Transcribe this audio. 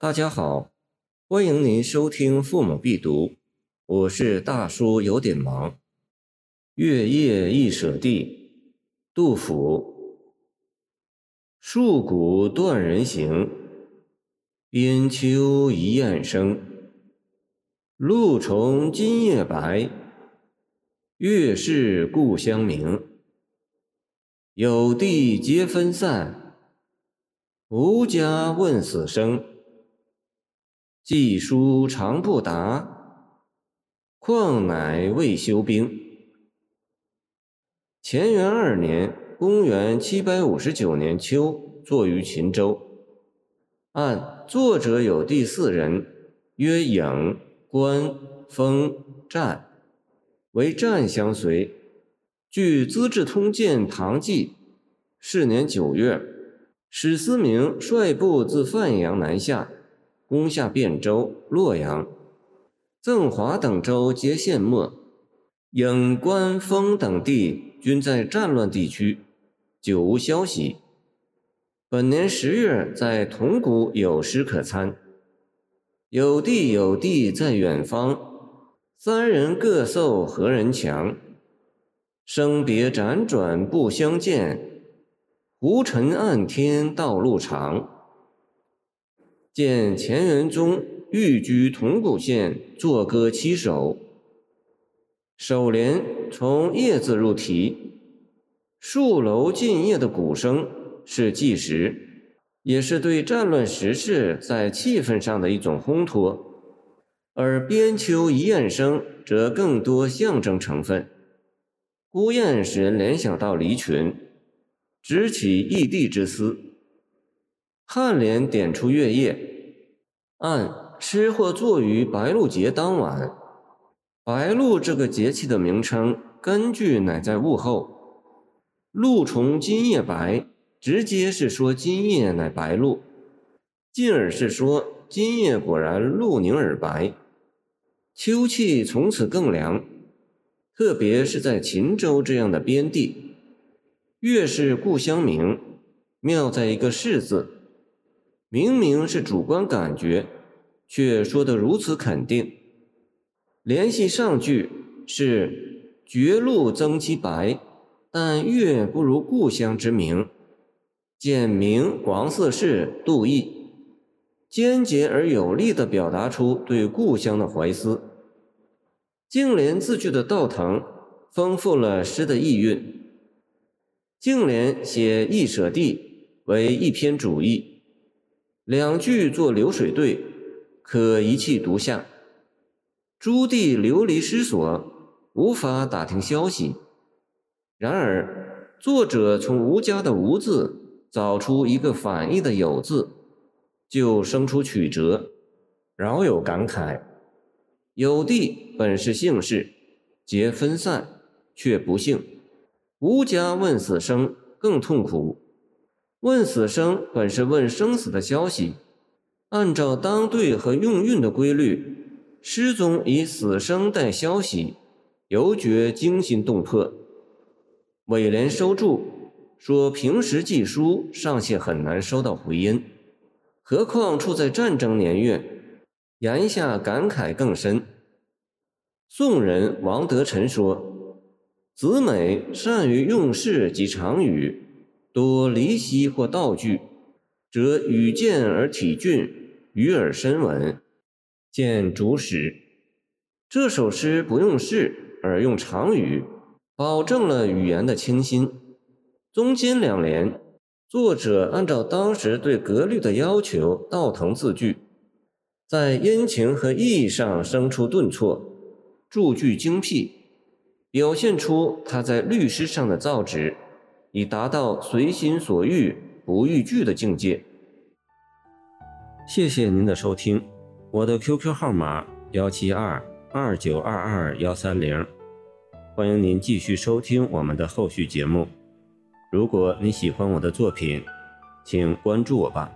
大家好，欢迎您收听《父母必读》，我是大叔，有点忙。月夜忆舍弟，杜甫。戍鼓断人行，边秋一雁声。露从今夜白，月是故乡明。有地皆分散。无家问死生，寄书长不达，况乃未休兵。乾元二年（公元759年）秋，作于秦州。按作者有第四人，曰颖、关、封、战，为战相随。据《资治通鉴·唐纪》，是年九月。史思明率部自范阳南下，攻下汴州、洛阳，赠华等州皆陷没。颍、关、封等地均在战乱地区，久无消息。本年十月，在铜鼓有诗可参：“有地有地在远方，三人各受何人强？生别辗转不相见。”无尘暗天道路长，见钱元宗寓居铜鼓县，作歌七首。首联从“夜”字入题，戍楼尽夜的鼓声是计时，也是对战乱时事在气氛上的一种烘托；而“边秋一雁声”则更多象征成分。孤雁使人联想到离群。直起异地之思。颔联点出月夜，按吃或坐于白露节当晚。白露这个节气的名称，根据乃在物后。露从今夜白，直接是说今夜乃白露，进而是说今夜果然露凝而白。秋气从此更凉，特别是在秦州这样的边地。月是故乡明，妙在一个“是”字，明明是主观感觉，却说得如此肯定。联系上句是“绝路增其白，但月不如故乡之明”，简明王四世杜意，简洁而有力地表达出对故乡的怀思。净联字句的倒腾，丰富了诗的意蕴。净联写易舍地为一篇主义，两句作流水对，可一气独下。朱棣流离失所，无法打听消息。然而作者从吴家的吴字找出一个反义的有字，就生出曲折，饶有感慨。有地本是姓氏，皆分散，却不幸。吴家问死生更痛苦。问死生本是问生死的消息，按照当对和用韵的规律，诗中以死生带消息，尤觉惊心动魄。尾联收注说平时寄书尚且很难收到回音，何况处在战争年月，言下感慨更深。宋人王德臣说。子美善于用事及常语，多离析或道具，则语见而体俊，语而深稳。见主史。这首诗不用事而用常语，保证了语言的清新。中间两联，作者按照当时对格律的要求倒腾字句，在音情和意义上生出顿挫，注句精辟。表现出他在律诗上的造诣，以达到随心所欲不逾矩的境界。谢谢您的收听，我的 QQ 号码幺七二二九二二幺三零，欢迎您继续收听我们的后续节目。如果你喜欢我的作品，请关注我吧。